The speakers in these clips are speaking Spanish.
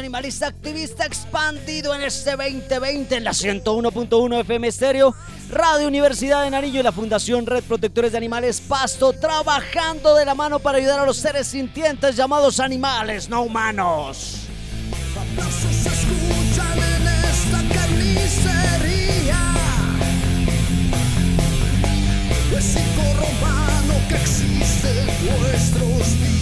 Animalista Activista expandido en este 2020 en la 101.1 FM Estéreo, Radio Universidad de Nariño y la Fundación Red Protectores de Animales Pasto, trabajando de la mano para ayudar a los seres sintientes llamados animales no humanos. que existe en nuestros días.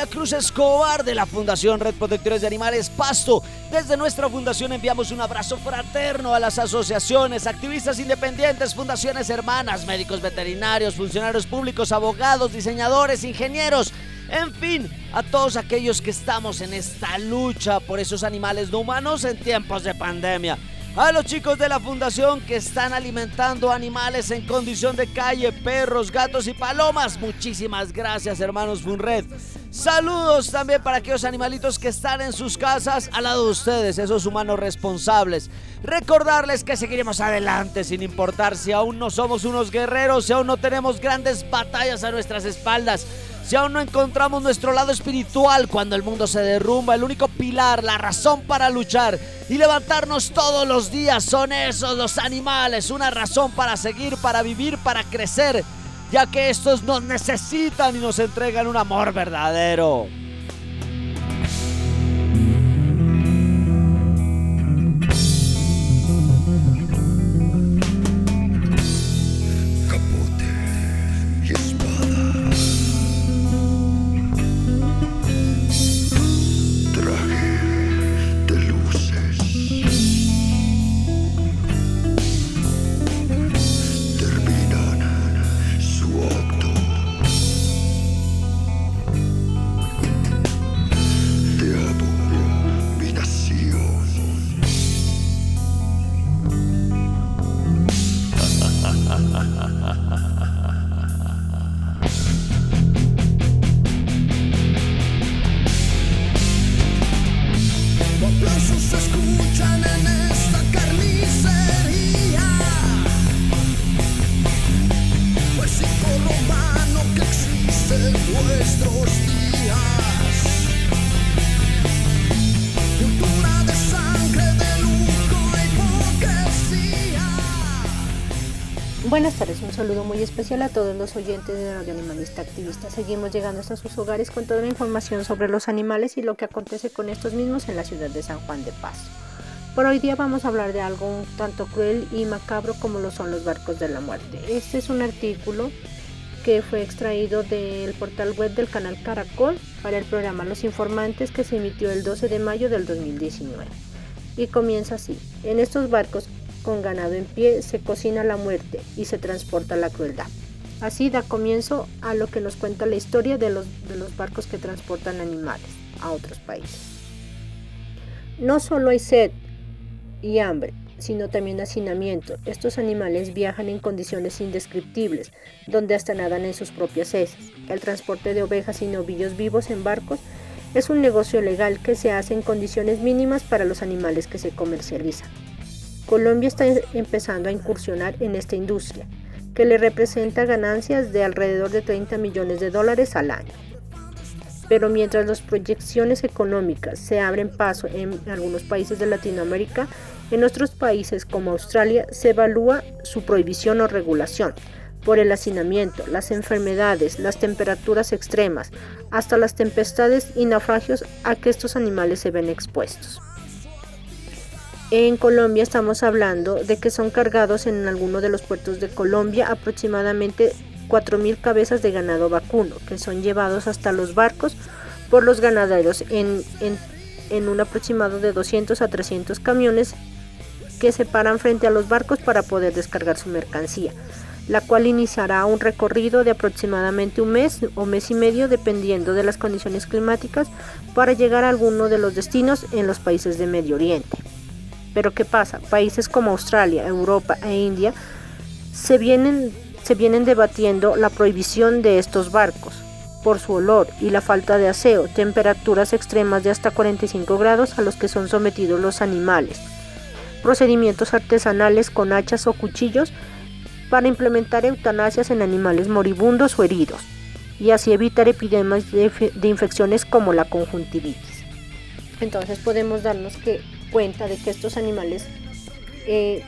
La Cruz Escobar de la Fundación Red Protectores de Animales Pasto. Desde nuestra fundación enviamos un abrazo fraterno a las asociaciones, activistas independientes, fundaciones hermanas, médicos veterinarios, funcionarios públicos, abogados, diseñadores, ingenieros en fin, a todos aquellos que estamos en esta lucha por esos animales no humanos en tiempos de pandemia. A los chicos de la fundación que están alimentando animales en condición de calle, perros, gatos y palomas. Muchísimas gracias, hermanos Funred. Saludos también para aquellos animalitos que están en sus casas al lado de ustedes, esos humanos responsables. Recordarles que seguiremos adelante sin importar si aún no somos unos guerreros, si aún no tenemos grandes batallas a nuestras espaldas. Si aún no encontramos nuestro lado espiritual cuando el mundo se derrumba, el único pilar, la razón para luchar y levantarnos todos los días son esos, los animales, una razón para seguir, para vivir, para crecer, ya que estos nos necesitan y nos entregan un amor verdadero. Saludo muy especial a todos los oyentes de Radio Animalista Activista. Seguimos llegando hasta sus hogares con toda la información sobre los animales y lo que acontece con estos mismos en la ciudad de San Juan de Paz. Por hoy día vamos a hablar de algo un tanto cruel y macabro como lo son los barcos de la muerte. Este es un artículo que fue extraído del portal web del canal Caracol para el programa Los Informantes que se emitió el 12 de mayo del 2019. Y comienza así. En estos barcos con ganado en pie se cocina la muerte y se transporta la crueldad. Así da comienzo a lo que nos cuenta la historia de los, de los barcos que transportan animales a otros países. No solo hay sed y hambre, sino también hacinamiento. Estos animales viajan en condiciones indescriptibles, donde hasta nadan en sus propias heces. El transporte de ovejas y novillos vivos en barcos es un negocio legal que se hace en condiciones mínimas para los animales que se comercializan. Colombia está empezando a incursionar en esta industria, que le representa ganancias de alrededor de 30 millones de dólares al año. Pero mientras las proyecciones económicas se abren paso en algunos países de Latinoamérica, en otros países como Australia se evalúa su prohibición o regulación por el hacinamiento, las enfermedades, las temperaturas extremas, hasta las tempestades y naufragios a que estos animales se ven expuestos. En Colombia estamos hablando de que son cargados en alguno de los puertos de Colombia aproximadamente 4.000 cabezas de ganado vacuno, que son llevados hasta los barcos por los ganaderos en, en un aproximado de 200 a 300 camiones que se paran frente a los barcos para poder descargar su mercancía la cual iniciará un recorrido de aproximadamente un mes o mes y medio dependiendo de las condiciones climáticas para llegar a alguno de los destinos en los países de Medio Oriente. Pero ¿qué pasa? Países como Australia, Europa e India se vienen, se vienen debatiendo la prohibición de estos barcos por su olor y la falta de aseo, temperaturas extremas de hasta 45 grados a los que son sometidos los animales, procedimientos artesanales con hachas o cuchillos para implementar eutanasias en animales moribundos o heridos y así evitar epidemias de, infecciones como la conjuntivitis. Entonces podemos darnos que, cuenta de que estos animales eh,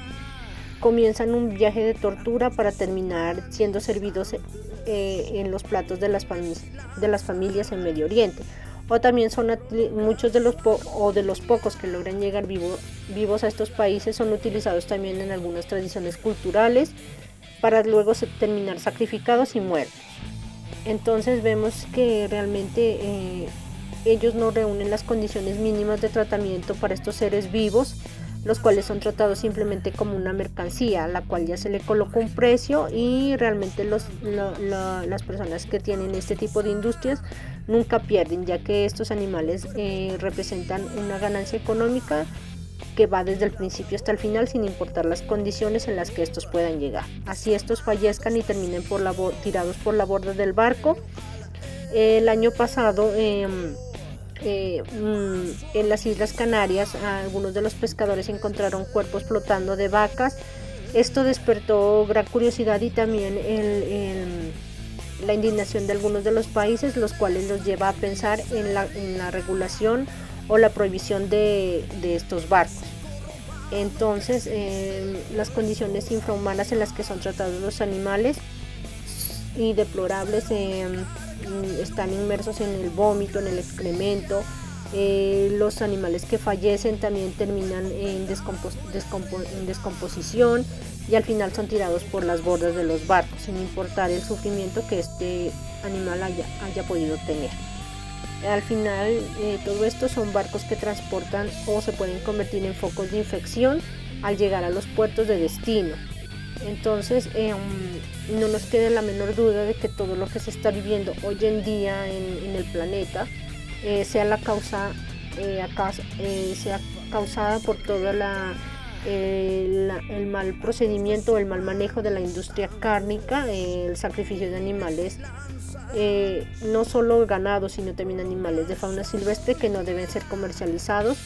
comienzan un viaje de tortura para terminar siendo servidos eh, en los platos de las, de las familias en Medio Oriente o también son muchos de los o de los pocos que logran llegar vivos a estos países son utilizados también en algunas tradiciones culturales para luego terminar sacrificados y muertos. Entonces vemos que realmente eh, ellos no reúnen las condiciones mínimas de tratamiento para estos seres vivos, los cuales son tratados simplemente como una mercancía, a la cual ya se le coloca un precio y realmente los, las personas que tienen este tipo de industrias nunca pierden, ya que estos animales eh, representan una ganancia económica que va desde el principio hasta el final sin importar las condiciones en las que estos puedan llegar. Así estos fallezcan y terminen por la tirados por la borda del barco. El año pasado em, eh, mm, en las Islas Canarias algunos de los pescadores encontraron cuerpos flotando de vacas. Esto despertó gran curiosidad y también la indignación de algunos de los países, los cuales los lleva a pensar en la, en la regulación o la prohibición de, estos barcos. Entonces, eh, las condiciones infrahumanas en las que son tratados los animales y deplorables eh, están inmersos en el vómito, en el excremento. Eh, los animales que fallecen también terminan en, descomposición y al final son tirados por las bordas de los barcos, sin importar el sufrimiento que este animal haya, haya podido tener. Al final, eh, todo esto son barcos que transportan o se pueden convertir en focos de infección al llegar a los puertos de destino. Entonces, em, no nos quede la menor duda de que todo lo que se está viviendo hoy en día en, el planeta eh, sea la causa, eh, sea causada por toda la el mal procedimiento o el mal manejo de la industria cárnica, el sacrificio de animales eh, no solo ganado, sino también animales de fauna silvestre que no deben ser comercializados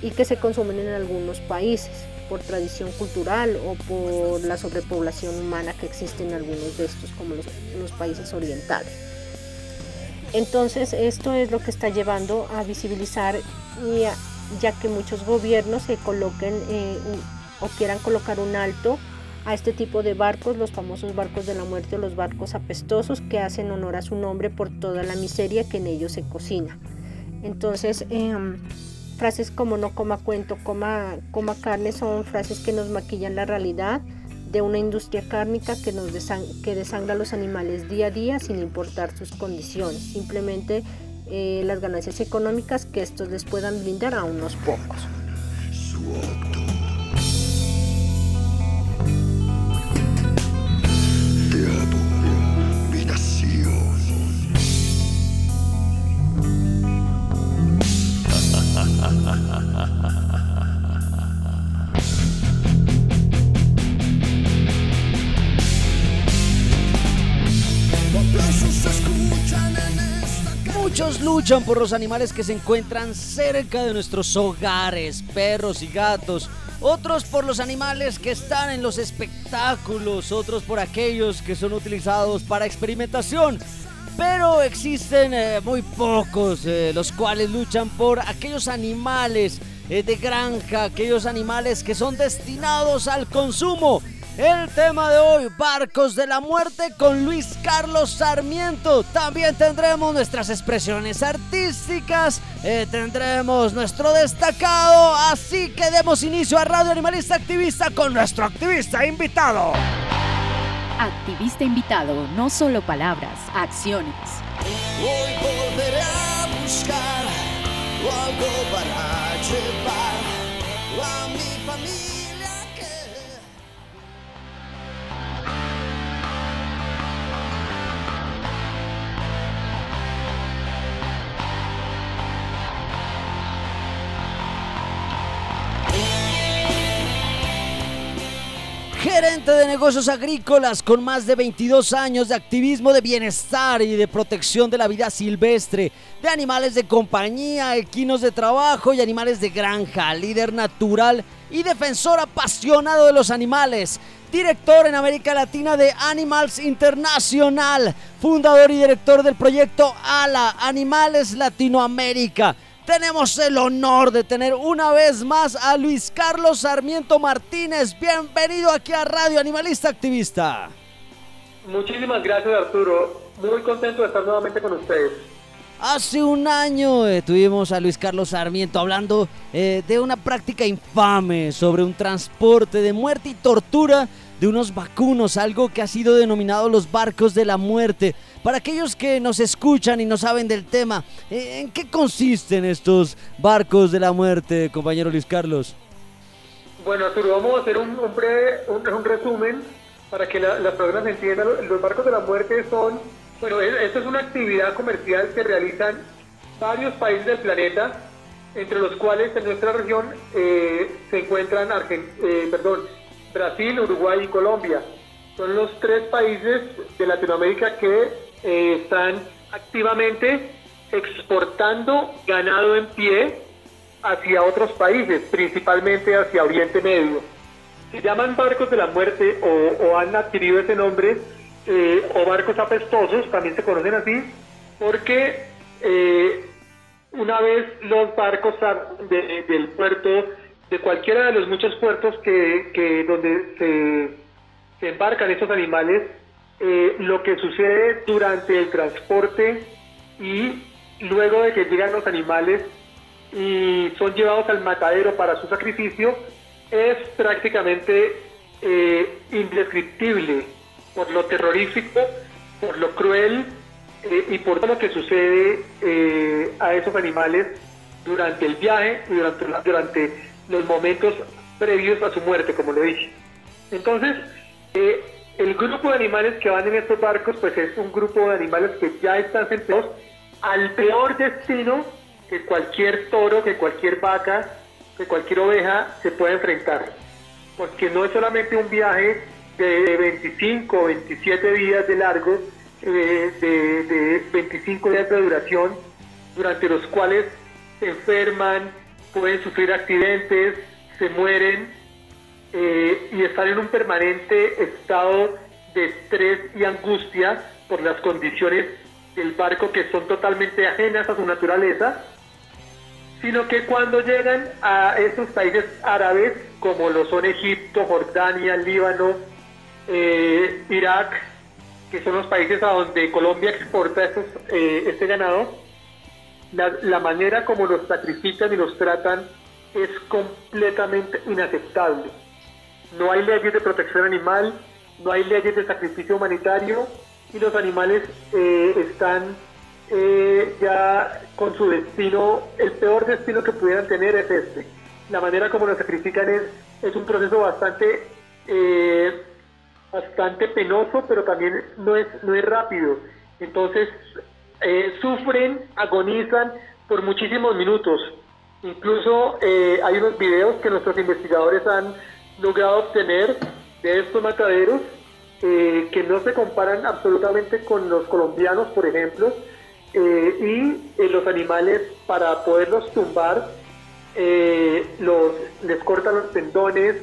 y que se consumen en algunos países por tradición cultural o por la sobrepoblación humana que existe en algunos de estos, como los, países orientales. Entonces, esto es lo que está llevando a visibilizar, ya que muchos gobiernos se coloquen eh, o quieran colocar un alto a este tipo de barcos, los famosos barcos de la muerte o los barcos apestosos que hacen honor a su nombre por toda la miseria que en ellos se cocina. Entonces, em, frases como no coma cuento, coma, coma carne son frases que nos maquillan la realidad de una industria cárnica que, nos desangra a los animales día a día sin importar sus condiciones, simplemente eh, las ganancias económicas que estos les puedan brindar a unos pocos. Muchos luchan por los animales que se encuentran cerca de nuestros hogares, perros y gatos, otros por los animales que están en los espectáculos, otros por aquellos que son utilizados para experimentación. Pero existen eh, muy pocos eh, los cuales luchan por aquellos animales eh, de granja, aquellos animales que son destinados al consumo. El tema de hoy, Barcos de la Muerte con Luis Carlos Sarmiento. También tendremos nuestras expresiones artísticas, tendremos nuestro destacado, así que demos inicio a Radio Animalista Activista con nuestro activista invitado. Activista invitado, no solo palabras, acciones. Hoy volveré a buscar algo para llevar gerente de negocios agrícolas con más de 22 años de activismo de bienestar y de protección de la vida silvestre, de animales de compañía, equinos de trabajo y animales de granja, líder natural y defensor apasionado de los animales. Director en América Latina de Animals International, fundador y director del proyecto ALA, Animales Latinoamérica tenemos el honor de tener una vez más a Luis Carlos Sarmiento Martínez. Bienvenido aquí a Radio Animalista Activista. Muchísimas gracias Arturo, muy contento de estar nuevamente con ustedes. Hace un año eh, tuvimos a Luis Carlos Sarmiento hablando eh, de una práctica infame sobre un transporte de muerte y tortura de unos vacunos, algo que ha sido denominado los barcos de la muerte. Para aquellos que nos escuchan y no saben del tema, ¿en qué consisten estos barcos de la muerte, compañero Luis Carlos? Bueno, Arturo, vamos a hacer un, un, resumen para que las personas entiendan. Los barcos de la muerte son, bueno, esto es una actividad comercial que realizan varios países del planeta, entre los cuales en nuestra región eh, se encuentran eh, perdón, Brasil, Uruguay y Colombia. Son los tres países de Latinoamérica que eh, están activamente exportando ganado en pie hacia otros países, principalmente hacia Oriente Medio. Se llaman barcos de la muerte o, han adquirido ese nombre, eh, o barcos apestosos, también se conocen así, porque eh, una vez los barcos del puerto, de cualquiera de los muchos puertos que, donde se, embarcan estos animales, eh, lo que sucede durante el transporte y luego de que llegan los animales y son llevados al matadero para su sacrificio es prácticamente eh, indescriptible por lo terrorífico, por lo cruel eh, y por todo lo que sucede a esos animales durante el viaje y durante, durante los momentos previos a su muerte, como lo dije. Entonces, el grupo de animales que van en estos barcos, pues es un grupo de animales que ya están sentados al peor destino que cualquier toro, que cualquier vaca, que cualquier oveja se pueda enfrentar. Porque no es solamente un viaje de 25 o 27 días de largo, eh, de, de 25 días de duración, durante los cuales se enferman, pueden sufrir accidentes, se mueren eh, y estar en un permanente estado de estrés y angustia por las condiciones del barco que son totalmente ajenas a su naturaleza, sino que cuando llegan a esos países árabes, como lo son Egipto, Jordania, Líbano, eh, Irak, que son los países a donde Colombia exporta estos, eh, este ganado, la, la manera como los sacrifican y los tratan es completamente inaceptable no hay leyes de protección animal, no hay leyes de sacrificio humanitario y los animales eh, están eh, ya con su destino, el peor destino que pudieran tener es este. La manera como los sacrifican es, es un proceso bastante, eh, bastante penoso, pero también no es, no es rápido. Entonces, sufren, agonizan por muchísimos minutos. Incluso hay unos videos que nuestros investigadores han logrado obtener de estos mataderos eh, que no se comparan absolutamente con los colombianos, por ejemplo, eh, y eh, los animales para poderlos tumbar eh, los, les cortan los tendones,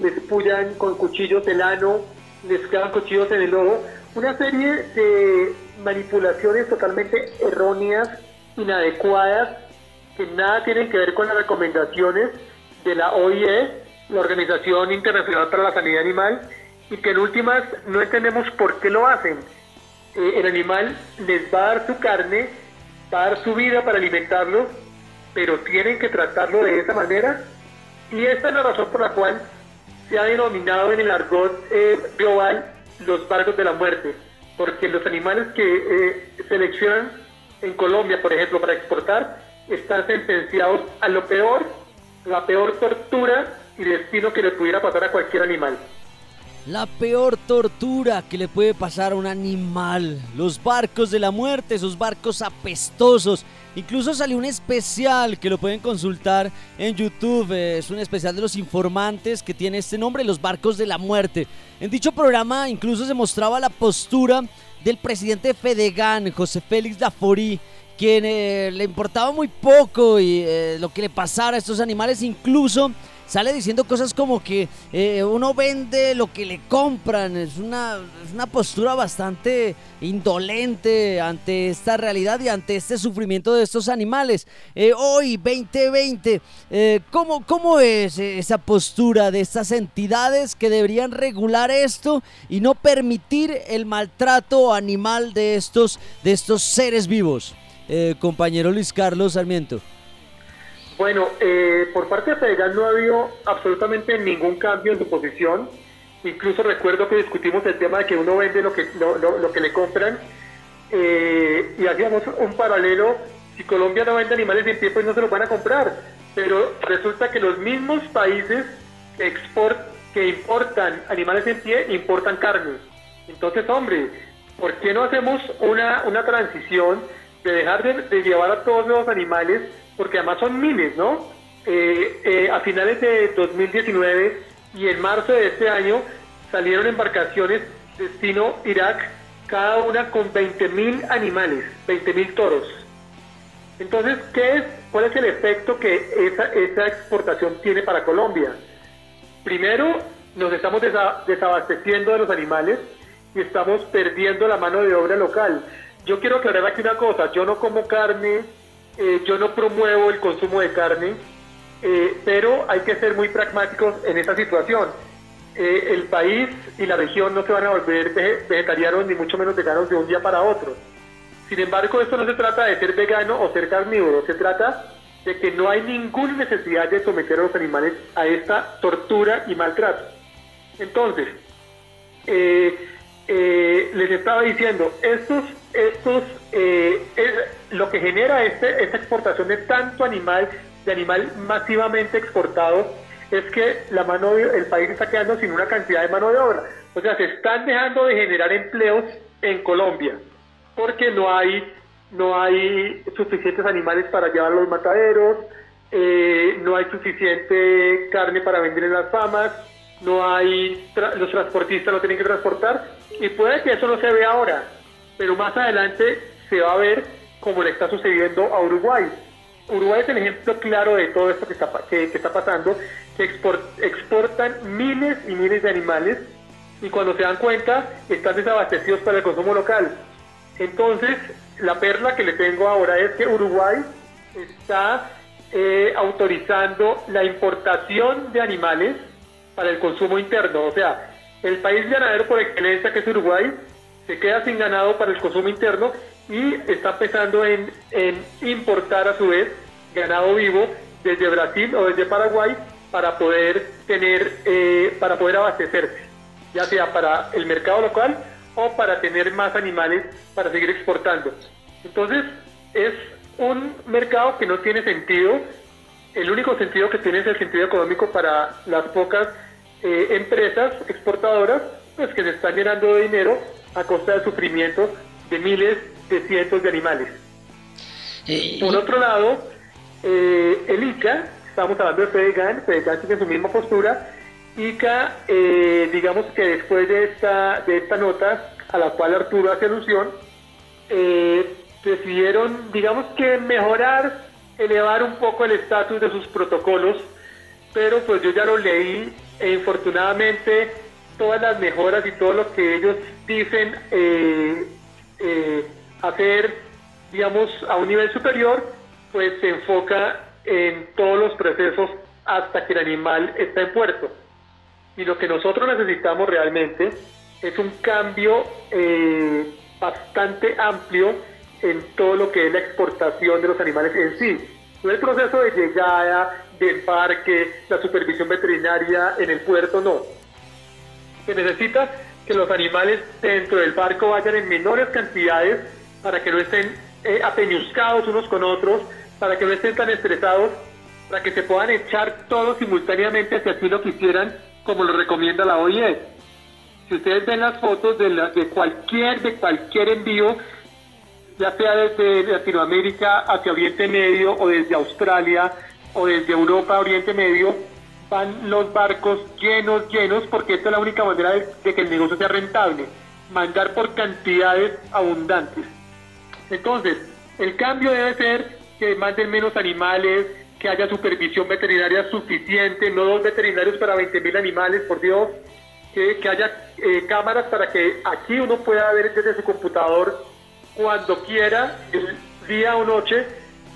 les pullan con cuchillos el ano, les clavan cuchillos en el ojo. Una serie de manipulaciones totalmente erróneas, inadecuadas, que nada tienen que ver con las recomendaciones de la OIE, la Organización Internacional para la Sanidad Animal, y que en últimas no entendemos por qué lo hacen. Eh, el animal les va a dar su carne, va a dar su vida para alimentarlo, pero tienen que tratarlo de esa manera. Y esta es la razón por la cual se ha denominado en el argot eh, global los barcos de la muerte, porque los animales que eh, seleccionan en Colombia, por ejemplo, para exportar, están sentenciados a lo peor, la peor tortura y destino que le pudiera pasar a cualquier animal. La peor tortura que le puede pasar a un animal. Los barcos de la muerte, esos barcos apestosos. Incluso salió un especial que lo pueden consultar en YouTube. eh, Es un especial de los informantes que tiene este nombre, Los barcos de la muerte. En dicho programa incluso se mostraba la postura del presidente de Fedegan, José Félix Daforí, quien eh, le importaba muy poco y eh, lo que le pasara a estos animales. Incluso sale diciendo cosas como que eh, uno vende lo que le compran. Es una, es una postura bastante indolente ante esta realidad y ante este sufrimiento de estos animales. Eh, hoy, 2020, eh, ¿cómo, ¿cómo es esa postura de estas entidades que deberían regular esto y no permitir el maltrato animal de estos, de estos seres vivos? Compañero Luis Carlos Sarmiento. Bueno, eh, por parte de Fedegan no ha habido absolutamente ningún cambio en su posición. Incluso recuerdo que discutimos el tema de que uno vende lo que, lo, lo- lo que le compran eh, y hacíamos un paralelo. Si Colombia no vende animales en pie, pues no se los van a comprar. Pero resulta que los mismos países que, export, que importan animales en pie importan carne. Entonces, hombre, ¿por qué no hacemos una, una transición de dejar de, de llevar a todos los animales, porque además son miles, ¿no? Eh, eh, a finales de 2019 y en marzo de este año salieron embarcaciones destino Irak, cada una con 20.000 animales, 20.000 toros. Entonces, ¿qué es, ¿cuál es el efecto que esa, esa exportación tiene para Colombia? Primero, nos estamos desa- desabasteciendo de los animales y estamos perdiendo la mano de obra local. Yo quiero aclarar aquí una cosa, yo no como carne, eh, yo no promuevo el consumo de carne, eh, pero hay que ser muy pragmáticos en esta situación. Eh, el país y la región no se van a volver vege- vegetarianos ni mucho menos veganos de un día para otro. Sin embargo, esto no se trata de ser vegano o ser carnívoro, se trata de que no hay ninguna necesidad de someter a los animales a esta tortura y maltrato. Entonces, eh, eh, les estaba diciendo, estos, estos, eh, es- lo que genera este, esta exportación de tanto animal, de animal masivamente exportado, es que la mano de- el país está quedando sin una cantidad de mano de obra. O sea, se están dejando de generar empleos en Colombia, porque no hay, no hay suficientes animales para llevar los mataderos, eh, no hay suficiente carne para vender en las famas, no hay, tra- los transportistas no tienen que transportar, y puede que eso no se vea ahora, pero más adelante se va a ver como le está sucediendo a Uruguay. Uruguay es el ejemplo claro de todo esto que está, que, que está pasando, que export- exportan miles y miles de animales y cuando se dan cuenta están desabastecidos para el consumo local. Entonces, la perla que le tengo ahora es que Uruguay está eh, autorizando la importación de animales para el consumo interno. O sea, el país ganadero por excelencia que es Uruguay se queda sin ganado para el consumo interno y está pensando en, importar a su vez ganado vivo desde Brasil o desde Paraguay para poder tener, eh, para poder abastecerse, ya sea para el mercado local o para tener más animales para seguir exportando. Entonces, es un mercado que no tiene sentido. El único sentido que tiene es el sentido económico para las pocas eh, empresas exportadoras pues, que se están llenando de dinero a costa del sufrimiento de miles de cientos de animales. Eh, Por otro lado, eh, el ICA, estamos hablando de FEDEGAN, FEDEGAN tiene su misma postura. ICA, eh, digamos que después de esta, de esta nota a la cual Arturo hace alusión, eh, decidieron, digamos que mejorar elevar un poco el estatus de sus protocolos, pero pues yo ya lo leí e infortunadamente todas las mejoras y todo lo que ellos dicen eh, eh, hacer, digamos, a un nivel superior, pues se enfoca en todos los procesos hasta que el animal está en puerto. Y lo que nosotros necesitamos realmente es un cambio eh, bastante amplio en todo lo que es la exportación de los animales en sí. No el proceso de llegada, del parque, la supervisión veterinaria en el puerto, no. Se necesita que los animales dentro del barco vayan en menores cantidades para que no estén eh, apeñuscados unos con otros, para que no estén tan estresados, para que se puedan echar todos simultáneamente si así lo quisieran, como lo recomienda la OIE. Si ustedes ven las fotos de, de cualquier de cualquier envío, ya sea desde Latinoamérica hacia Oriente Medio o desde Australia o desde Europa a Oriente Medio, van los barcos llenos, llenos, porque esta es la única manera de, que el negocio sea rentable, mandar por cantidades abundantes. Entonces, el cambio debe ser que manden menos animales, que haya supervisión veterinaria suficiente, no dos veterinarios para 20.000 animales, por Dios, que, haya eh, cámaras para que aquí uno pueda ver desde su computador cuando quiera, el día o noche,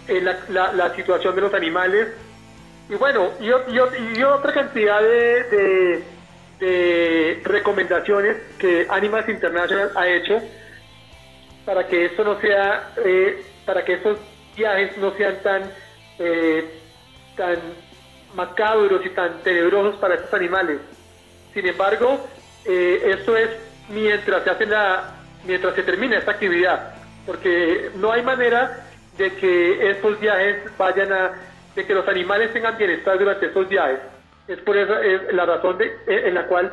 eh, la, situación de los animales. Y bueno, y, y, otra cantidad de, de, recomendaciones que Animals International ha hecho para que esto no sea, eh, para que estos viajes no sean tan, eh, tan macabros y tan tenebrosos para estos animales. Sin embargo, eh, esto es mientras se hace la, mientras se termina esta actividad, porque no hay manera de que estos viajes vayan a, de que los animales tengan bienestar durante estos viajes. Es por eso es la razón de, en la cual,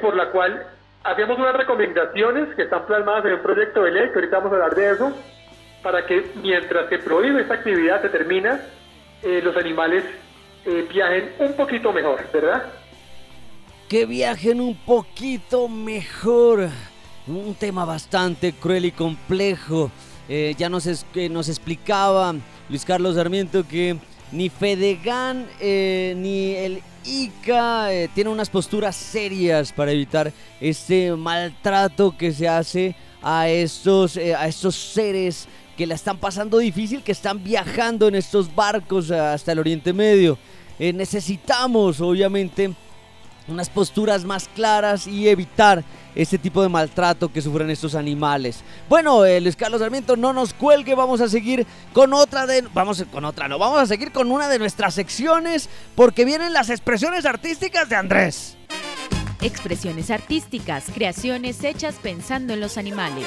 por la cual hacemos unas recomendaciones que están plasmadas en un proyecto de ley, que ahorita vamos a hablar de eso, para que mientras se prohíbe esta actividad, se termina, eh, los animales eh, viajen un poquito mejor, ¿verdad? Que viajen un poquito mejor. Un tema bastante cruel y complejo. Eh, ya nos, nos explicaba Luis Carlos Sarmiento que ni Fedegan ni el ICA tienen unas posturas serias para evitar este maltrato que se hace a estos, a estos seres que la están pasando difícil, que están viajando en estos barcos hasta el Oriente Medio. Eh, necesitamos, obviamente, unas posturas más claras y evitar este tipo de maltrato que sufren estos animales. Bueno, el Luis Carlos Sarmiento, no nos cuelgue, vamos a seguir con otra de... Vamos con otra, no, vamos a seguir con una de nuestras secciones porque vienen las expresiones artísticas de Andrés. Expresiones artísticas, creaciones hechas pensando en los animales.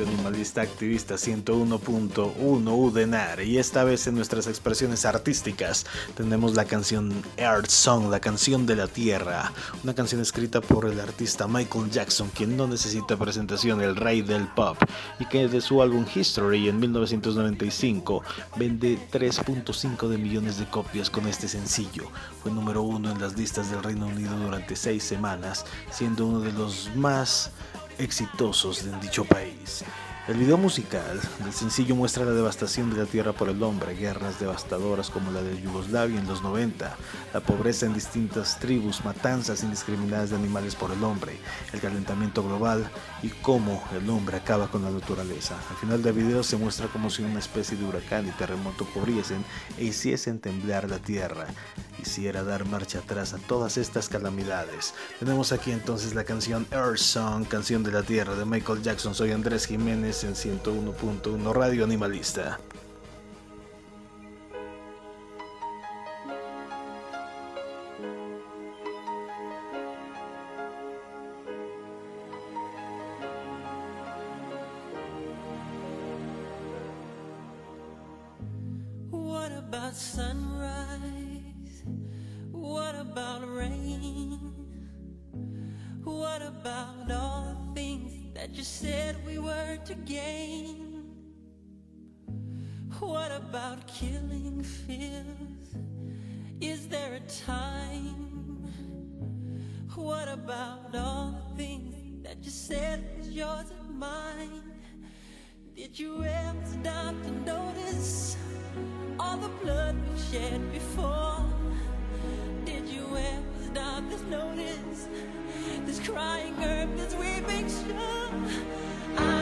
Animalista Activista 101.1 UDENAR y esta vez en nuestras expresiones artísticas tenemos la canción Earth Song, la canción de la tierra, una canción escrita por el artista Michael Jackson, quien no necesita presentación, el rey del pop, y que de su álbum History en 1995 vende 3.5 de millones de copias con este sencillo. Fue número uno en las listas del Reino Unido durante seis semanas, siendo uno de los más exitosos en dicho país. El video musical del sencillo muestra la devastación de la tierra por el hombre, guerras devastadoras como la de Yugoslavia en los 90, la pobreza en distintas tribus, matanzas indiscriminadas de animales por el hombre, el calentamiento global y cómo el hombre acaba con la naturaleza. Al final del video se muestra como si una especie de huracán y terremoto cubriesen e hiciesen temblar la tierra. Quisiera dar marcha atrás a todas estas calamidades. Tenemos aquí entonces la canción Earth Song, canción de la tierra de Michael Jackson. Soy Andrés Jiménez en 101.1 Radio Animalista. That you said we were to gain. What about killing fears? Is there a time? What about all the things that you said was yours and mine? Did you ever stop to notice all the blood we shed before? Did you ever stop to notice this crying earth, this weeping shore?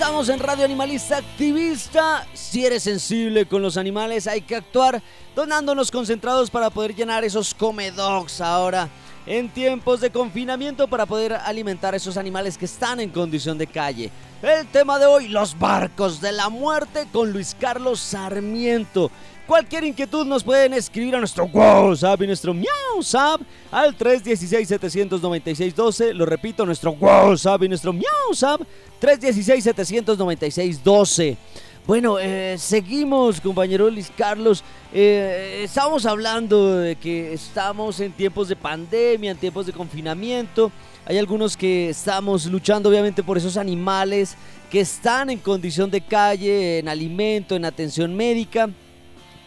Estamos en Radio Animalista Activista. Si eres sensible con los animales, hay que actuar donándonos concentrados para poder llenar esos comedogs ahora en tiempos de confinamiento para poder alimentar a esos animales que están en condición de calle. El tema de hoy, los barcos de la muerte con Luis Carlos Sarmiento. Cualquier inquietud nos pueden escribir a nuestro WhatsApp y nuestro MiauSap al 316-796-12. Lo repito, nuestro WhatsApp y nuestro MiauSap 316-796-12. Bueno, eh, seguimos, compañero Luis Carlos. Eh, estamos hablando de que estamos en tiempos de pandemia, en tiempos de confinamiento. Hay algunos que estamos luchando obviamente por esos animales que están en condición de calle, en alimento, en atención médica.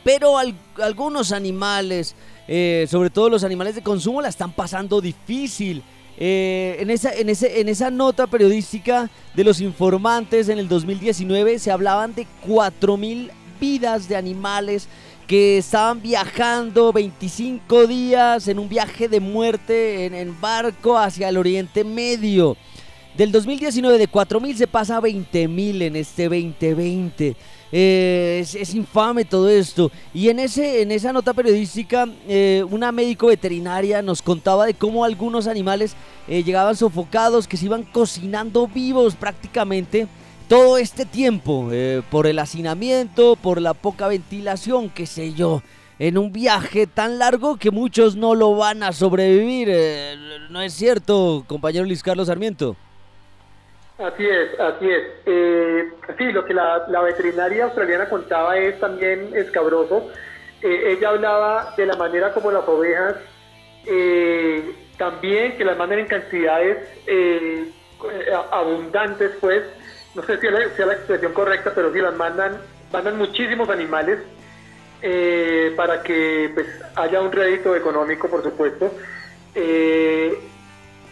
Pero al- algunos animales, eh, sobre todo los animales de consumo, la están pasando difícil. Eh, en, esa, en, ese, en esa nota periodística de los informantes en el 2019 se hablaban de 4.000 vidas de animales que estaban viajando 25 días en un viaje de muerte en, en barco hacia el Oriente Medio. Del 2019 de 4.000 se pasa a 20.000 en este 2020. Eh, es, infame todo esto. Y en, ese, en esa nota periodística, eh, una médico veterinaria nos contaba de cómo algunos animales eh, llegaban sofocados, que se iban cocinando vivos prácticamente todo este tiempo, por el hacinamiento, por la poca ventilación, qué sé yo. En un viaje tan largo que muchos no lo van a sobrevivir. ¿No es cierto, compañero Luis Carlos Sarmiento? Así es, así es. Eh, sí, lo que la, la veterinaria australiana contaba es también escabroso. Eh, ella hablaba de la manera como las ovejas eh, también que las mandan en cantidades eh, abundantes, pues, no sé si es la expresión correcta, pero sí las mandan, mandan muchísimos animales eh, para que pues, haya un rédito económico, por supuesto. Eh,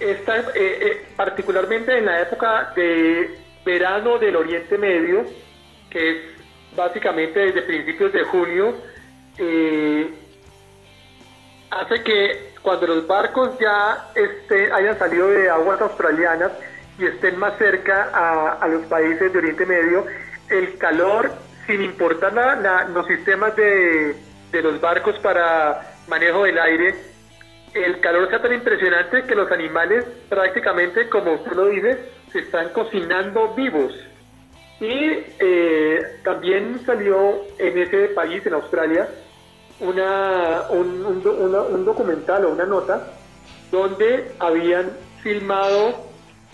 esta, eh, eh, particularmente en la época de verano del Oriente Medio, que es básicamente desde principios de junio, eh, hace que cuando los barcos ya estén, hayan salido de aguas australianas y estén más cerca a, a los países de Oriente Medio, el calor, sin importar la- la- los sistemas de, de los barcos para manejo del aire, el calor sea tan impresionante que los animales prácticamente, como usted lo dice, se están cocinando vivos. Y eh, también salió en ese país, en Australia, una- un documental o una nota donde habían filmado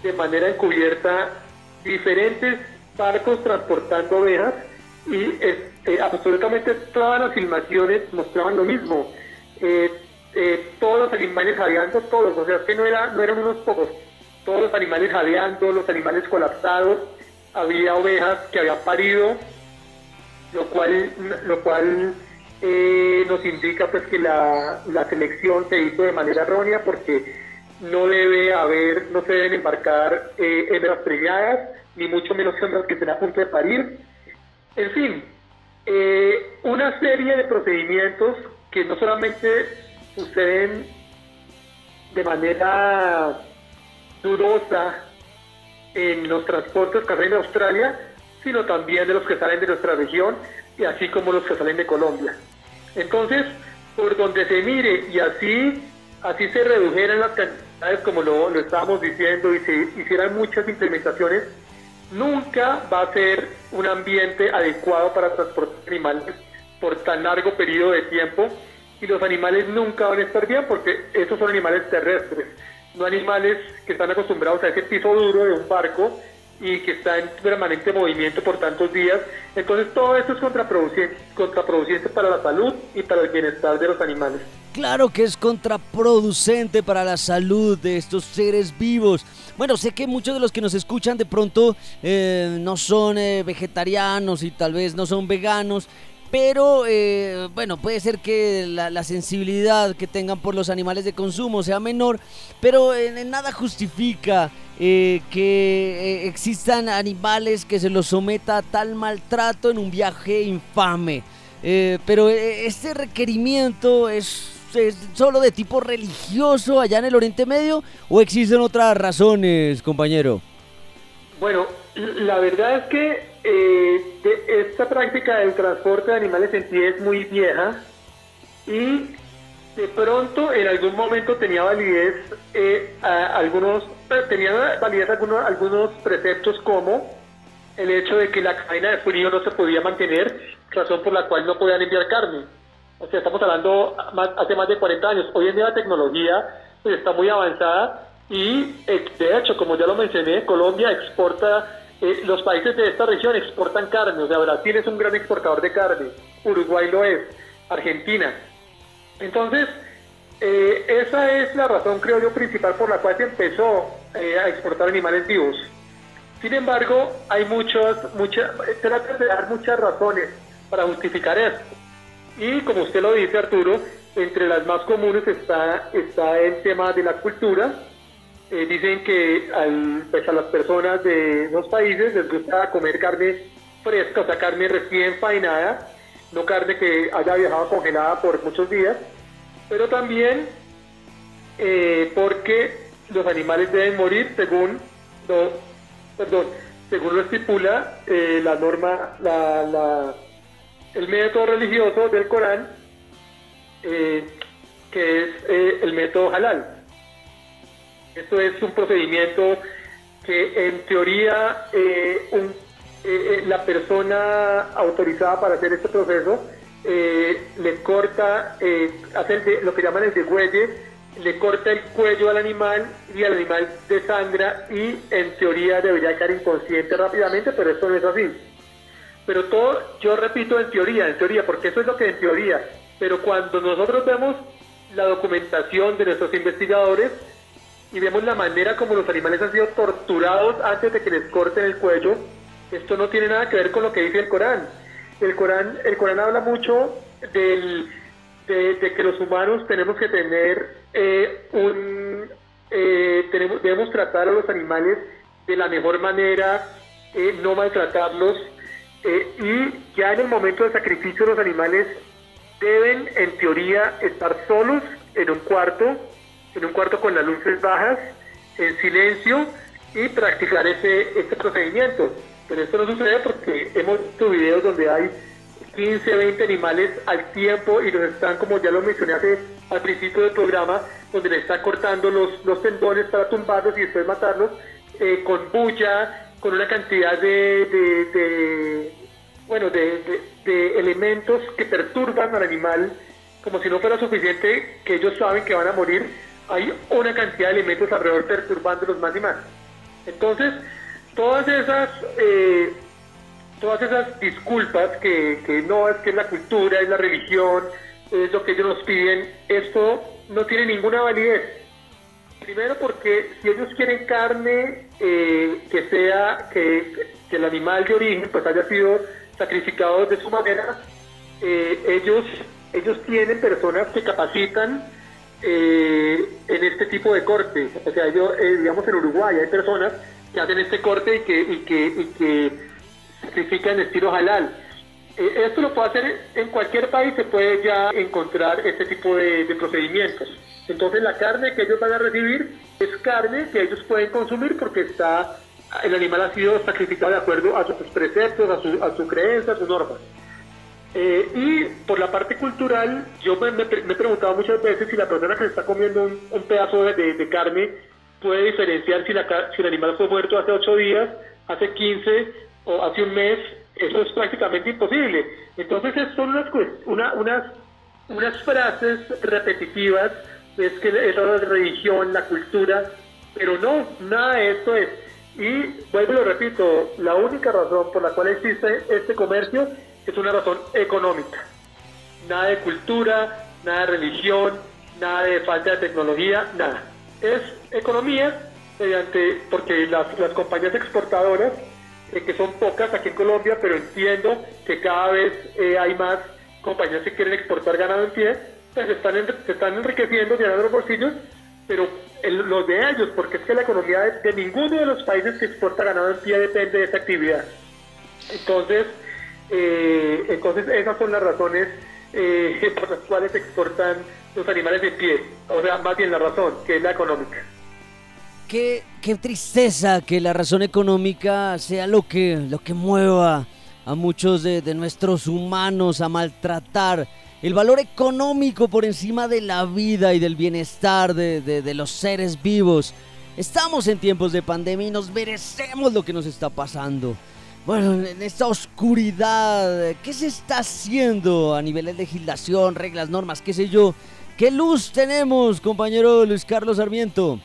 de manera encubierta diferentes barcos transportando ovejas y eh, eh, absolutamente todas las filmaciones mostraban lo mismo. Eh, eh, todos los animales jadeando, todos, o sea, que no, era, no eran unos pocos, todos los animales jadeando, los animales colapsados, había ovejas que habían parido, lo cual, lo cual eh, nos indica pues que la, la selección se hizo de manera errónea porque no debe haber, no se deben embarcar eh, hembras preñadas, ni mucho menos hembras que estén a punto de parir. En fin, eh, una serie de procedimientos que no solamente suceden de manera dudosa en los transportes que salen de Australia, sino también de los que salen de nuestra región y así como los que salen de Colombia. Entonces, por donde se mire y así, así se redujeran las cantidades como lo, lo estábamos diciendo y se hicieran muchas implementaciones, nunca va a ser un ambiente adecuado para transportar animales por tan largo periodo de tiempo y los animales nunca van a estar bien porque esos son animales terrestres, no animales que están acostumbrados a ese piso duro de un barco y que está en permanente movimiento por tantos días. Entonces todo esto es contraproducente, contraproducente para la salud y para el bienestar de los animales. Claro que es contraproducente para la salud de estos seres vivos. Bueno, sé que muchos de los que nos escuchan de pronto eh, no son eh, vegetarianos y tal vez no son veganos, pero eh, bueno, puede ser que la, sensibilidad que tengan por los animales de consumo sea menor, pero en nada justifica eh, que eh, existan animales que se los someta a tal maltrato en un viaje infame. Eh, pero eh, este requerimiento es solo de tipo religioso allá en el Oriente Medio o existen otras razones, compañero? Bueno, la verdad es que eh, de- esta práctica del transporte de animales en sí es muy vieja y de pronto en algún momento tenía validez eh, algunos eh, tenía validez algunos, algunos preceptos como el hecho de que la cadena de frío no se podía mantener, razón por la cual no podían enviar carne. O sea, estamos hablando más- hace más de 40 años. Hoy en día la tecnología pues, está muy avanzada y, eh, de hecho, como ya lo mencioné, Colombia exporta, eh, los países de esta región exportan carne. O sea, Brasil es un gran exportador de carne, Uruguay lo es, Argentina. Entonces, eh, esa es la razón, creo yo, principal por la cual se empezó eh, a exportar animales vivos. Sin embargo, hay muchos, muchas, trata de dar muchas razones para justificar esto. Y como usted lo dice, Arturo, entre las más comunes está, está el tema de la cultura. Eh, dicen que al, pues a las personas de los países les gusta comer carne fresca, o sea, carne recién faenada, no carne que haya viajado congelada por muchos días, pero también eh, porque los animales deben morir según lo, según lo estipula eh, la norma, la, el método religioso del Corán, que es el método halal. Esto es un procedimiento que en teoría eh, eh, eh, la persona autorizada para hacer este proceso le corta, hace lo que llaman el degüelle, le corta el cuello al animal y el animal desangra y en teoría debería quedar inconsciente rápidamente, pero esto no es así. Pero todo, yo repito en teoría, en teoría, porque eso es lo que en teoría, pero cuando nosotros vemos la documentación de nuestros investigadores y vemos la manera como los animales han sido torturados antes de que les corten el cuello, esto no tiene nada que ver con lo que dice el Corán. El Corán, el Corán habla mucho del, de, que los humanos tenemos que tener eh, un... eh, debemos tratar a los animales de la mejor manera, eh, no maltratarlos, eh, y ya en el momento del sacrificio los animales deben, en teoría, estar solos en un cuarto, en un cuarto con las luces bajas, en silencio y practicar ese, este procedimiento. Pero esto no sucede porque hemos visto videos donde hay 15, 20 animales al tiempo y los están, como ya lo mencioné hace, al principio del programa, donde le están cortando los, los tendones para tumbarlos y después matarlos, eh, con bulla, con una cantidad de, de, de bueno, de, de- de elementos que perturban al animal, como si no fuera suficiente que ellos saben que van a morir, hay una cantidad de elementos alrededor perturbándolos más y más. Entonces, todas esas, eh, todas esas disculpas que, que no es que es la cultura, es la religión, es lo que ellos nos piden, esto no tiene ninguna validez. Primero porque si ellos quieren carne eh, que sea, que, el animal de origen pues haya sido sacrificado de su manera, eh, ellos, ellos tienen personas que capacitan eh, en este tipo de corte. O sea, ellos, eh, digamos en Uruguay hay personas que hacen este corte y que, y que, y que sacrifican estilo halal. Eh, esto lo puede hacer en cualquier país, se puede ya encontrar este tipo de, de procedimientos. Entonces la carne que ellos van a recibir es carne que ellos pueden consumir porque está el animal ha sido sacrificado de acuerdo a sus preceptos, a su, a su creencia, a sus normas. Eh, y por la parte cultural, yo me, me- me he preguntado muchas veces si la persona que está comiendo un, un pedazo de, de- de carne puede diferenciar si, la, si el animal fue muerto hace 8 días, hace 15 o hace un mes. Eso es prácticamente imposible. Entonces, es- son unas, una- unas, unas frases repetitivas, es que es la religión, la cultura, pero no, nada de esto es. Y vuelvo y lo repito, la única razón por la cual existe este comercio es una razón económica. Nada de cultura, nada de religión, nada de falta de tecnología, nada. Es economía mediante, porque las, las compañías exportadoras, eh, que son pocas aquí en Colombia, pero entiendo que cada vez eh, hay más compañías que quieren exportar ganado en pie, pues están, enri- se están enriqueciendo, llenando los bolsillos, pero el- los de ellos, porque es que la economía de, de ninguno de los países que exporta ganado en pie depende de esta actividad. Entonces, eh, entonces esas son las razones eh, por las cuales se exportan los animales de pie, o sea, más bien la razón, que es la económica. Qué, qué tristeza que la razón económica sea lo que, lo que mueva a muchos de, de nuestros humanos a maltratar el valor económico por encima de la vida y del bienestar de, de- de los seres vivos. Estamos en tiempos de pandemia y nos merecemos lo que nos está pasando. Bueno, en esta oscuridad, ¿qué se está haciendo a nivel de legislación, reglas, normas, qué sé yo? ¿Qué luz tenemos, compañero Luis Carlos Sarmiento?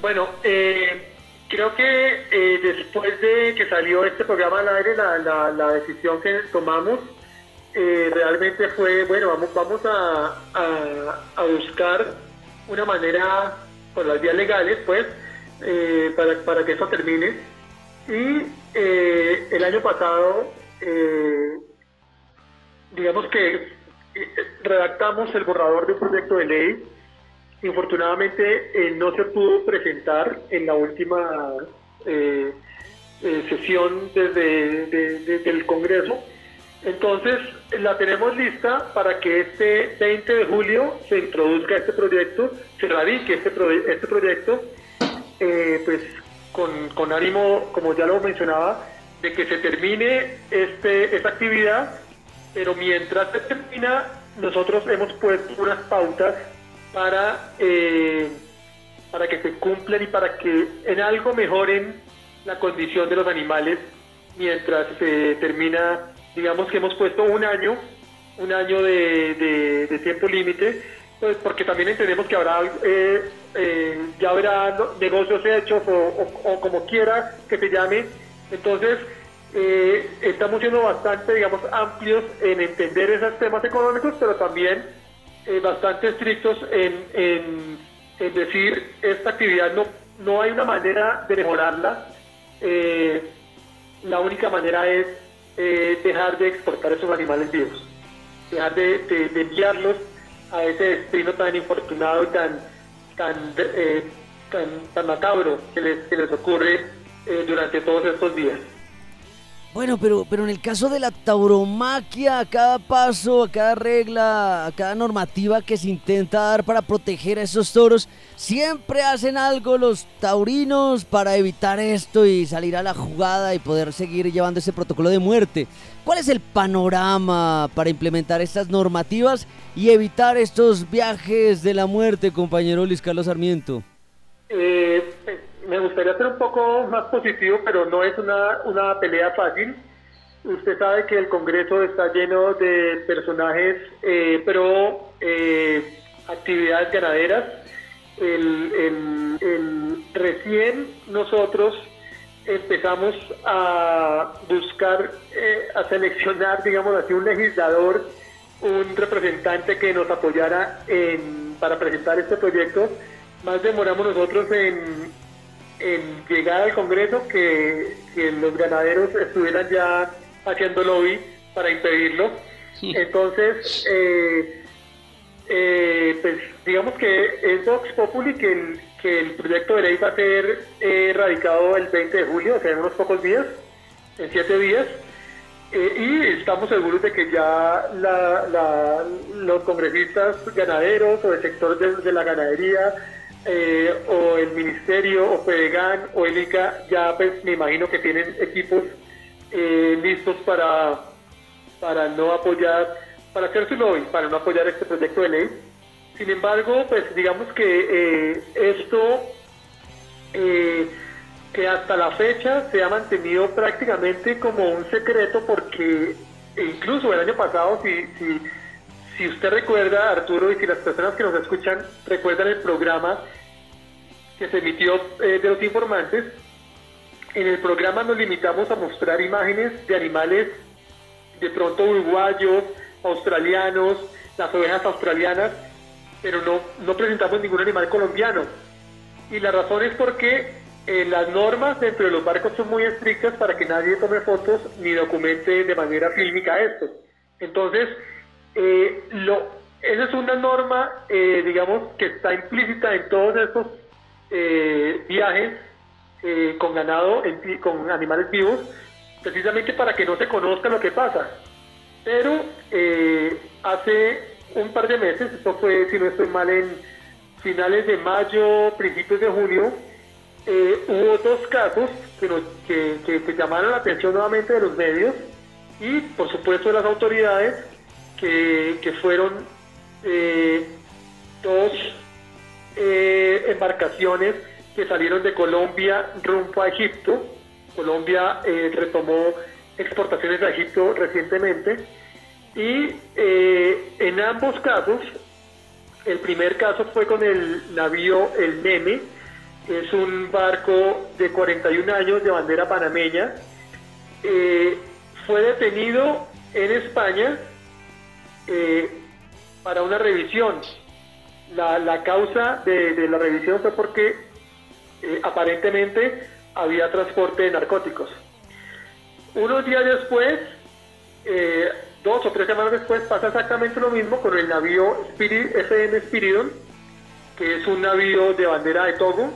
Bueno, eh, creo que eh, después de que salió este programa al aire, la, la- decisión que tomamos eh, realmente fue, bueno, vamos, a buscar una manera, por las vías legales, pues, eh, para, para que eso termine. Y eh, el año pasado, eh, digamos que eh, redactamos el borrador de un proyecto de ley Infortunadamente eh, no se pudo presentar en la última eh, sesión desde de- de- del Congreso. Entonces la tenemos lista para que este 20 de julio se introduzca este proyecto, se radique este, este proyecto, pues con, con ánimo, como ya lo mencionaba, de que se termine este, esta actividad, pero mientras se termina, nosotros hemos puesto unas pautas para, eh, para que se cumplan y para que en algo mejoren la condición de los animales mientras se termina, digamos que hemos puesto un año, un año de, de- de tiempo límite, pues porque también entendemos que habrá, eh, eh, ya habrá negocios hechos o, como quiera que se llame, entonces eh, estamos siendo bastante, digamos, amplios en entender esos temas económicos, pero también eh, bastante estrictos en, en- en decir esta actividad no, no hay una manera de mejorarla. eh, la única manera es eh, dejar de exportar esos animales vivos, dejar de, de- de enviarlos a ese destino tan infortunado y tan, tan, eh, tan, tan macabro que les, que les ocurre eh, durante todos estos días. Bueno, pero, pero en el caso de la tauromaquia, a cada paso, a cada regla, a cada normativa que se intenta dar para proteger a esos toros, siempre hacen algo los taurinos para evitar esto y salir a la jugada y poder seguir llevando ese protocolo de muerte. ¿Cuál es el panorama para implementar estas normativas y evitar estos viajes de la muerte, compañero Luis Carlos Sarmiento? Eh, me gustaría ser un poco más positivo, pero no es una, una pelea fácil. Usted sabe que el Congreso está lleno de personajes eh, pro eh, actividades ganaderas. El, el- el- recién nosotros empezamos a buscar, eh, a seleccionar, digamos así, un legislador, un representante que nos apoyara en, para presentar este proyecto. Más demoramos nosotros en, en llegar al Congreso que, que los ganaderos estuvieran ya haciendo lobby para impedirlo. Entonces, eh, eh, pues digamos que es Vox Populi que el, que el proyecto de ley va a ser eh, radicado el 20 de julio, o sea, en unos pocos días, en siete días. Eh, y estamos seguros de que ya la- los congresistas ganaderos o el sector de, de la ganadería eh, o el ministerio o FEDEGAN o el ICA ya pues me imagino que tienen equipos eh, listos para, para no apoyar, para hacer su lobby, para no apoyar este proyecto de ley. Sin embargo, pues digamos que eh, esto eh, que hasta la fecha se ha mantenido prácticamente como un secreto porque incluso el año pasado, si, si, usted recuerda, Arturo, y si las personas que nos escuchan recuerdan el programa que se emitió eh, de los informantes, en el programa nos limitamos a mostrar imágenes de animales de pronto uruguayos, australianos, las ovejas australianas, pero no, no presentamos ningún animal colombiano. Y la razón es porque eh, las normas dentro de los barcos son muy estrictas para que nadie tome fotos ni documente de manera fílmica esto. Entonces, eh, lo, esa es una norma, eh, digamos, que está implícita en todos estos eh, viajes eh, con ganado, en con animales vivos, precisamente para que no se conozca lo que pasa. Pero eh, hace un par de meses, esto fue, si no estoy mal, en finales de mayo, principios de junio, eh, hubo dos casos que, nos- que- que llamaron la atención nuevamente de los medios y, por supuesto, de las autoridades, que, que fueron eh, dos eh, embarcaciones que salieron de Colombia rumbo a Egipto. Colombia eh, retomó exportaciones a Egipto recientemente y eh, en ambos casos, el primer caso fue con el navío El Neme, es un barco de 41 años de bandera panameña, eh, fue detenido en España eh, para una revisión. La, la causa de, la revisión fue porque aparentemente había transporte de narcóticos. Unos días después, dos o tres semanas después, pasa exactamente lo mismo con el navío Spirit, FM Spiridon, que es un navío de bandera de Togo,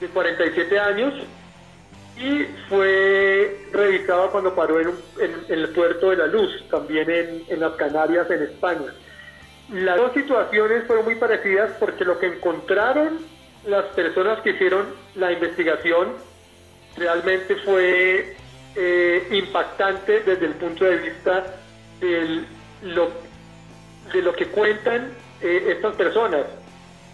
de 47 años, y fue revisado cuando paró en, el puerto de la Luz, también en, en las Canarias, en España. Las dos situaciones fueron muy parecidas porque lo que encontraron las personas que hicieron la investigación realmente fue eh, impactante desde el punto de vista lo, de lo que cuentan eh, estas personas.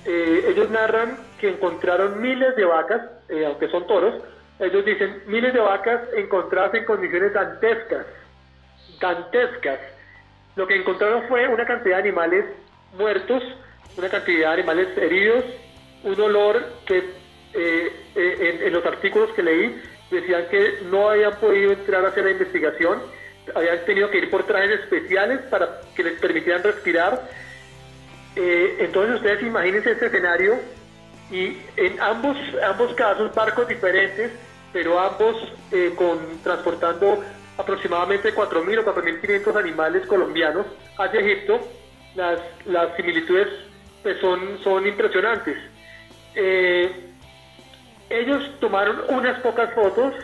Eh, ellos narran que encontraron miles de vacas, eh, aunque son toros, ellos dicen miles de vacas encontradas en condiciones dantescas, dantescas. Lo que encontraron fue una cantidad de animales muertos, una cantidad de animales heridos, un olor que en, en los artículos que leí decían que no habían podido entrar a hacer la investigación, habían tenido que ir por trajes especiales para que les permitieran respirar. Eh, entonces ustedes imagínense ese escenario y en ambos, ambos casos barcos diferentes, pero ambos eh, con transportando aproximadamente 4.000 o 4.500 animales colombianos hacia Egipto, las, las similitudes pues, son, son impresionantes. Eh, ellos tomaron unas pocas fotos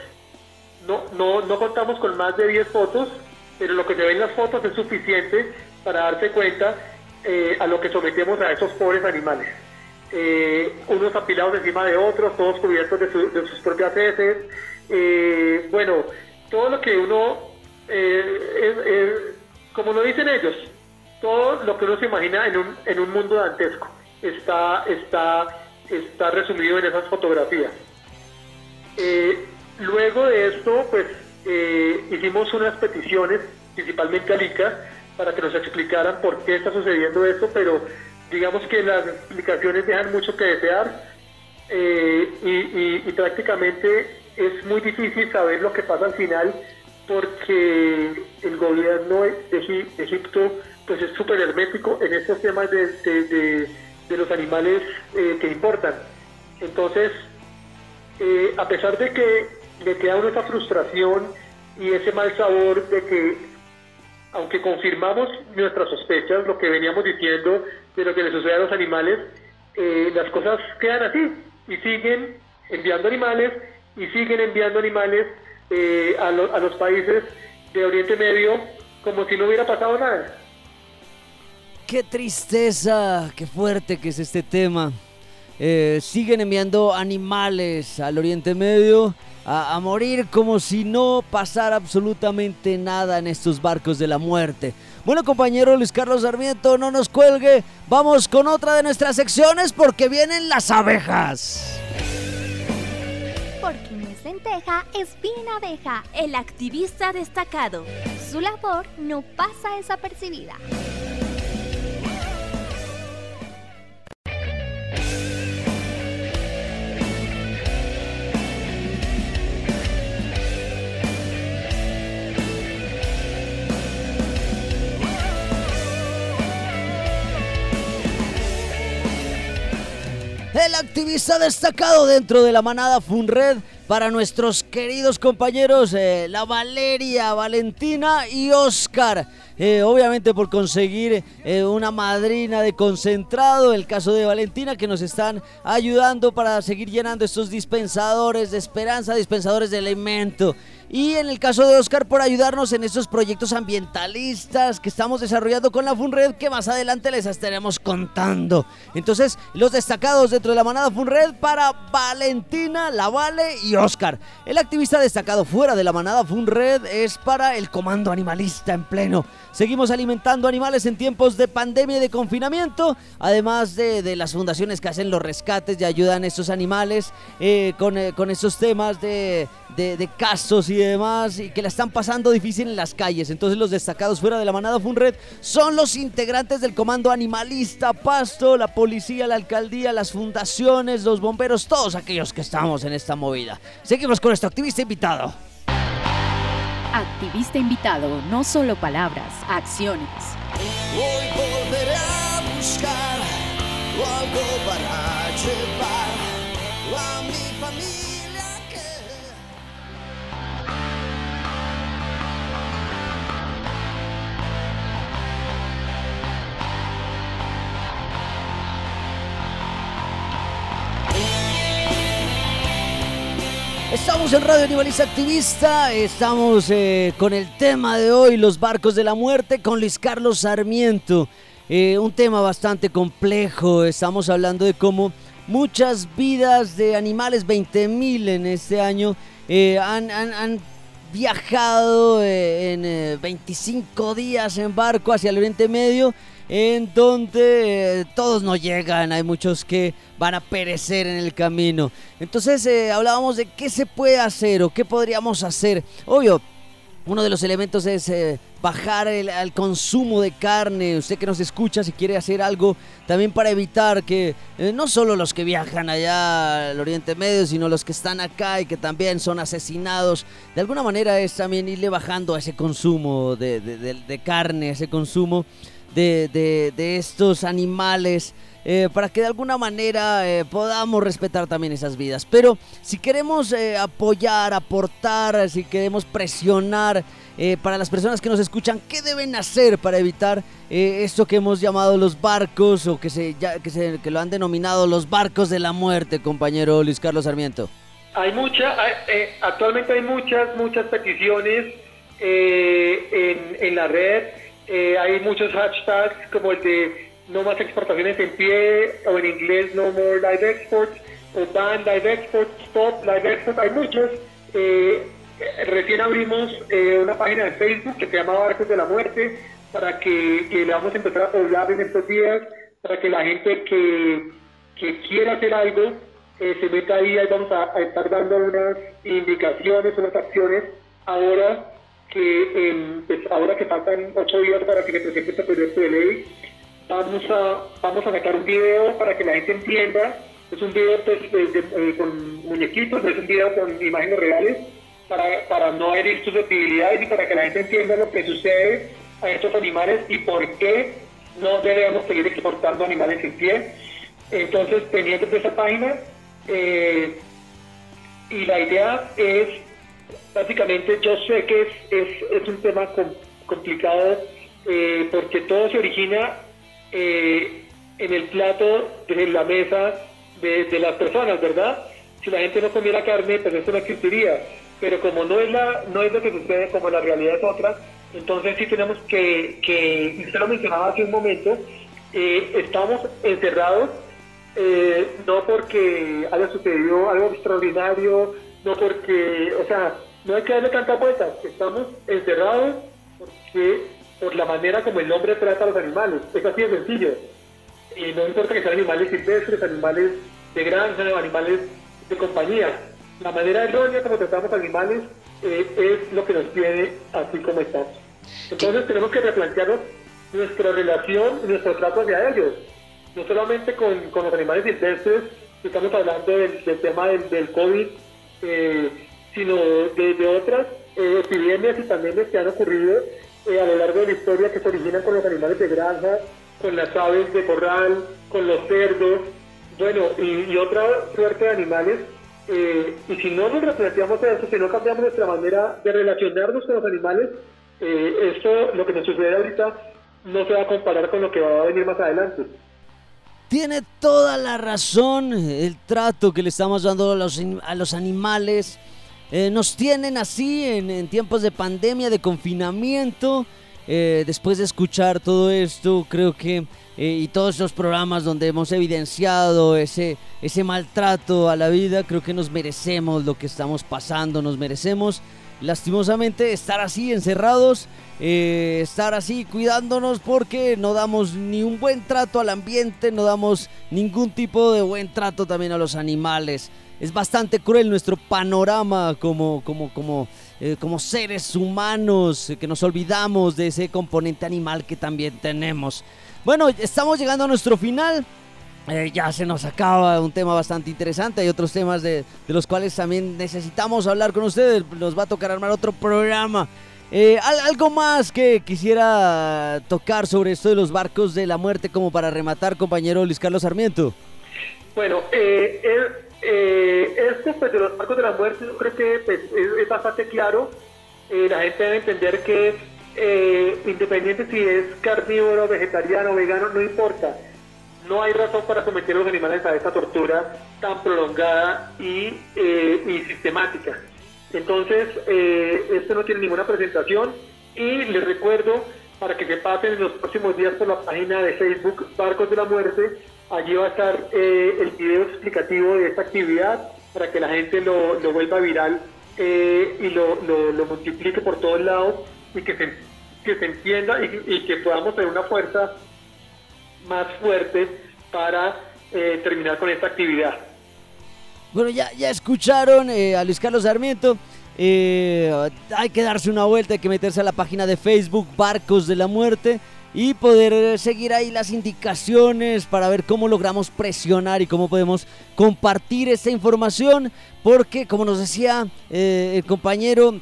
no, no, no contamos con más de 10 fotos, pero lo que se ve en las fotos es suficiente para darse cuenta eh, a lo que sometemos a esos pobres animales. Eh, unos apilados encima de otros, todos cubiertos de, su- sus propias heces. Eh, bueno, todo lo que uno, como lo dicen ellos, todo lo que uno se imagina en un, en un mundo dantesco está, está, está resumido en esas fotografías. Luego de esto, pues eh, hicimos unas peticiones, principalmente a Lica, para que nos explicaran por qué está sucediendo esto, pero digamos que las explicaciones dejan mucho que desear eh, y, y- prácticamente es muy difícil saber lo que pasa al final porque el gobierno de, Egip- de Egipto pues es súper hermético en estos temas de, de- de- de los animales eh, que importan. Entonces, eh, a pesar de que le queda uno esa frustración y ese mal sabor de que, aunque confirmamos nuestras sospechas, lo que veníamos diciendo de lo que le sucede a los animales, eh, las cosas quedan así y siguen enviando animales y siguen enviando animales eh, a, lo- a los países de Oriente Medio como si no hubiera pasado nada. Qué tristeza, qué fuerte que es este tema. Eh, siguen enviando animales al Oriente Medio a, morir como si no pasara absolutamente nada en estos barcos de la muerte. Bueno, compañero Luis Carlos Sarmiento, no nos cuelgue. Vamos con otra de nuestras secciones porque vienen las abejas. Porque no es lenteja, es bien abeja, el activista destacado. Su labor no pasa desapercibida. El activista destacado dentro de la manada Funred para nuestros queridos compañeros, eh, la Valeria, Valentina y Oscar. Eh, obviamente por conseguir eh, una madrina de concentrado, el caso de Valentina, que nos están ayudando para seguir llenando estos dispensadores de esperanza, dispensadores de alimento. Y en el caso de Oscar por ayudarnos en estos proyectos ambientalistas que estamos desarrollando con la Funred, que más adelante les estaremos contando. Entonces, los destacados dentro de la manada Funred para Valentina, La Vale y Oscar. El activista destacado fuera de la manada Funred es para el Comando Animalista en pleno. Seguimos alimentando animales en tiempos de pandemia y de confinamiento, además de, de las fundaciones que hacen los rescates y ayudan a estos animales eh, con, eh, con estos temas de, de, de casos y demás, y que la están pasando difícil en las calles. Entonces los destacados fuera de la manada Funred son los integrantes del Comando Animalista Pasto, la policía, la alcaldía, las fundaciones, los bomberos, todos aquellos que estamos en esta movida. Seguimos con nuestro activista invitado. Activista invitado, no solo palabras, acciones. Hoy volveré a buscar algo para llevar Estamos en Radio Animalista Activista, estamos eh, con el tema de hoy, los barcos de la muerte, con Luis Carlos Sarmiento. Eh, un tema bastante complejo, estamos hablando de cómo muchas vidas de animales, 20.000 en este año, eh, han, han- viajado en eh, 25 días en barco hacia el Oriente Medio, en donde eh, todos no llegan, hay muchos que van a perecer en el camino. Entonces eh, hablábamos de qué se puede hacer o qué podríamos hacer. Obvio, uno de los elementos es eh, bajar el, consumo de carne. Usted que nos escucha, si quiere hacer algo también para evitar que no solo los que viajan allá al Oriente Medio, sino los que están acá y que también son asesinados, de alguna manera es también irle bajando a ese consumo de- de carne, ese consumo de, de- de estos animales. eh, para que de alguna manera eh, podamos respetar también esas vidas. Pero si queremos eh, apoyar, aportar, si queremos presionar eh, para las personas que nos escuchan, ¿qué deben hacer para evitar esto que hemos llamado los barcos o que, se, ya- que, se- que lo han denominado los barcos de la muerte, compañero Luis Carlos Sarmiento? Hay muchas, actualmente hay muchas, muchas peticiones en, en, la red. Eh, hay muchos hashtags como el de no más exportaciones en pie o en inglés no more live exports o ban live exports, stop live exports. Hay muchos. recién abrimos una página de Facebook que se llama Barcos de la Muerte para que, le vamos a empezar a poblar en estos días para que la gente que, que quiera hacer algo eh, se meta ahí, ahí vamos a, estar dando unas indicaciones, unas acciones ahora que pues, ahora que faltan ocho días para que se presente este proyecto de ley, vamos a, vamos a sacar un video para que la gente entienda, es un video pues, eh, con muñequitos, es un video con imágenes reales, para, para no herir susceptibilidades y para que la gente entienda lo que sucede a estos animales y por qué no debemos seguir exportando animales en pie. Entonces, teniendo esa página, eh, y la idea es, básicamente, yo sé que es, es, un tema complicado eh, porque todo se origina eh, en el plato, de la mesa de, las personas, ¿verdad? Si la gente no comiera carne, pues eso no existiría. Pero como no es, la, no es lo que sucede, como la realidad es otra, entonces sí tenemos que, que usted lo mencionaba hace un momento, estamos encerrados eh, no porque haya sucedido algo extraordinario, no porque, o sea, no hay que darle tanta vuelta, estamos encerrados porque, por la manera como el hombre trata a los animales, es así de sencillo. Y no importa que sean animales silvestres, animales de granja, animales de compañía, la manera errónea como tratamos a animales eh, es lo que nos tiene así como estamos. Entonces tenemos que replantearnos nuestra relación, nuestro trato hacia ellos no solamente con, los animales silvestres, estamos hablando del, tema del, COVID, eh, sino de, otras eh, epidemias y pandemias que han ocurrido eh, a lo largo de la historia que se originan con los animales de granja, con las aves de corral, con los cerdos, bueno, y, otra suerte de animales. y si no nos replanteamos eso, si no cambiamos nuestra manera de relacionarnos con los animales, esto, lo que nos sucede ahorita, no se va a comparar con lo que va a venir más adelante. Tiene toda la razón el trato que le estamos dando a los, a los animales. Eh, nos tienen así en, tiempos de pandemia, de confinamiento. Eh, después de escuchar todo esto, creo que eh, y todos los programas donde hemos evidenciado ese, ese maltrato a la vida, creo que nos merecemos lo que estamos pasando, nos merecemos lastimosamente estar así encerrados, estar así cuidándonos porque no damos ni un buen trato al ambiente, no damos ningún tipo de buen trato también a los animales. Es bastante cruel nuestro panorama como, como, como, eh, como seres humanos, que nos olvidamos de ese componente animal que también tenemos. Bueno, estamos llegando a nuestro final. Eh, ya se nos acaba un tema bastante interesante. Hay otros temas de, los cuales también necesitamos hablar con ustedes. Nos va a tocar armar otro programa. Eh, ¿Algo más que quisiera tocar sobre esto de los barcos de la muerte como para rematar, compañero Luis Carlos Sarmiento? Bueno, eh, esto pues, de los barcos de la muerte yo creo que pues, es, bastante claro. la gente debe entender que independiente si es carnívoro, vegetariano, vegano, no importa no hay razón para someter a los animales a esta tortura tan prolongada y, eh, sistemática. Entonces, eh, esto no tiene ninguna presentación y les recuerdo para que se pasen en los próximos días por la página de Facebook Barcos de la Muerte. Allí va a estar eh, el video explicativo de esta actividad para que la gente lo, vuelva viral y lo, multiplique por todos lados y que se, que se entienda y, que podamos tener una fuerza más fuerte para eh, terminar con esta actividad. Bueno, ya, ya escucharon eh, a Luis Carlos Sarmiento. Eh, hay que darse una vuelta, hay que meterse a la página de Facebook Barcos de la Muerte y poder seguir ahí las indicaciones para ver cómo logramos presionar y cómo podemos compartir esta información. Porque, como nos decía el compañero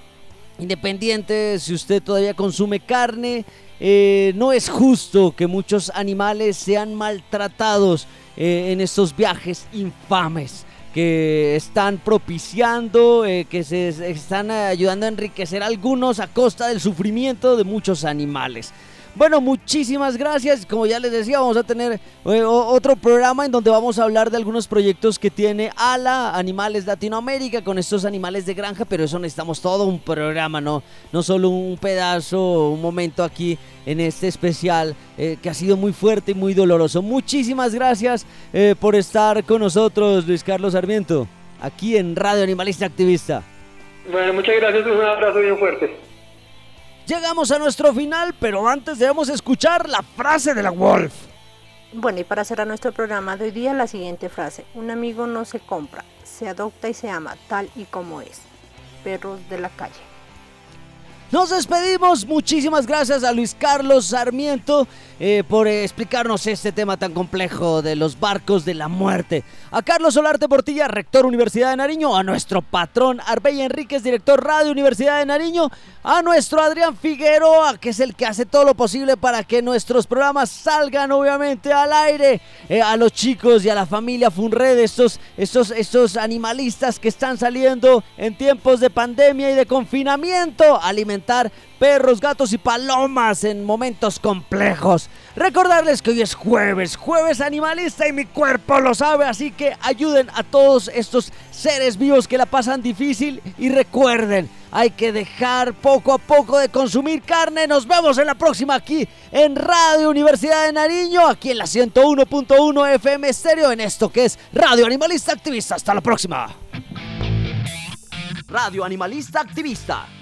independiente, si usted todavía consume carne, eh, no es justo que muchos animales sean maltratados eh, en estos viajes infames que están propiciando, eh, que se están ayudando a enriquecer a algunos a costa del sufrimiento de muchos animales. Bueno, muchísimas gracias. Como ya les decía, vamos a tener eh, otro programa en donde vamos a hablar de algunos proyectos que tiene ALA, Animales Latinoamérica, con estos animales de granja, pero eso necesitamos todo un programa, ¿no? No solo un pedazo, un momento aquí en este especial eh, que ha sido muy fuerte y muy doloroso. Muchísimas gracias eh, por estar con nosotros, Luis Carlos Sarmiento, aquí en Radio Animalista Activista. Bueno, muchas gracias, un abrazo bien fuerte. Llegamos a nuestro final, pero antes debemos escuchar la frase de la Wolf. Bueno, y para cerrar nuestro programa de hoy día, la siguiente frase. Un amigo no se compra, se adopta y se ama tal y como es. Perros de la calle. Nos despedimos. Muchísimas gracias a Luis Carlos Sarmiento eh, por explicarnos este tema tan complejo de los barcos de la muerte. A Carlos Solarte Portilla, rector Universidad de Nariño. A nuestro patrón Arbey Enríquez, director Radio Universidad de Nariño. A nuestro Adrián Figueroa, que es el que hace todo lo posible para que nuestros programas salgan obviamente al aire. Eh, a los chicos y a la familia Funred, estos, estos, estos animalistas que están saliendo en tiempos de pandemia y de confinamiento. Alimentando perros, gatos y palomas en momentos complejos. Recordarles que hoy es jueves, jueves animalista y mi cuerpo lo sabe, así que ayuden a todos estos seres vivos que la pasan difícil y recuerden, hay que dejar poco a poco de consumir carne. Nos vemos en la próxima aquí en Radio Universidad de Nariño, aquí en la 101.1 FM Estéreo, en esto que es Radio Animalista Activista. Hasta la próxima. Radio Animalista Activista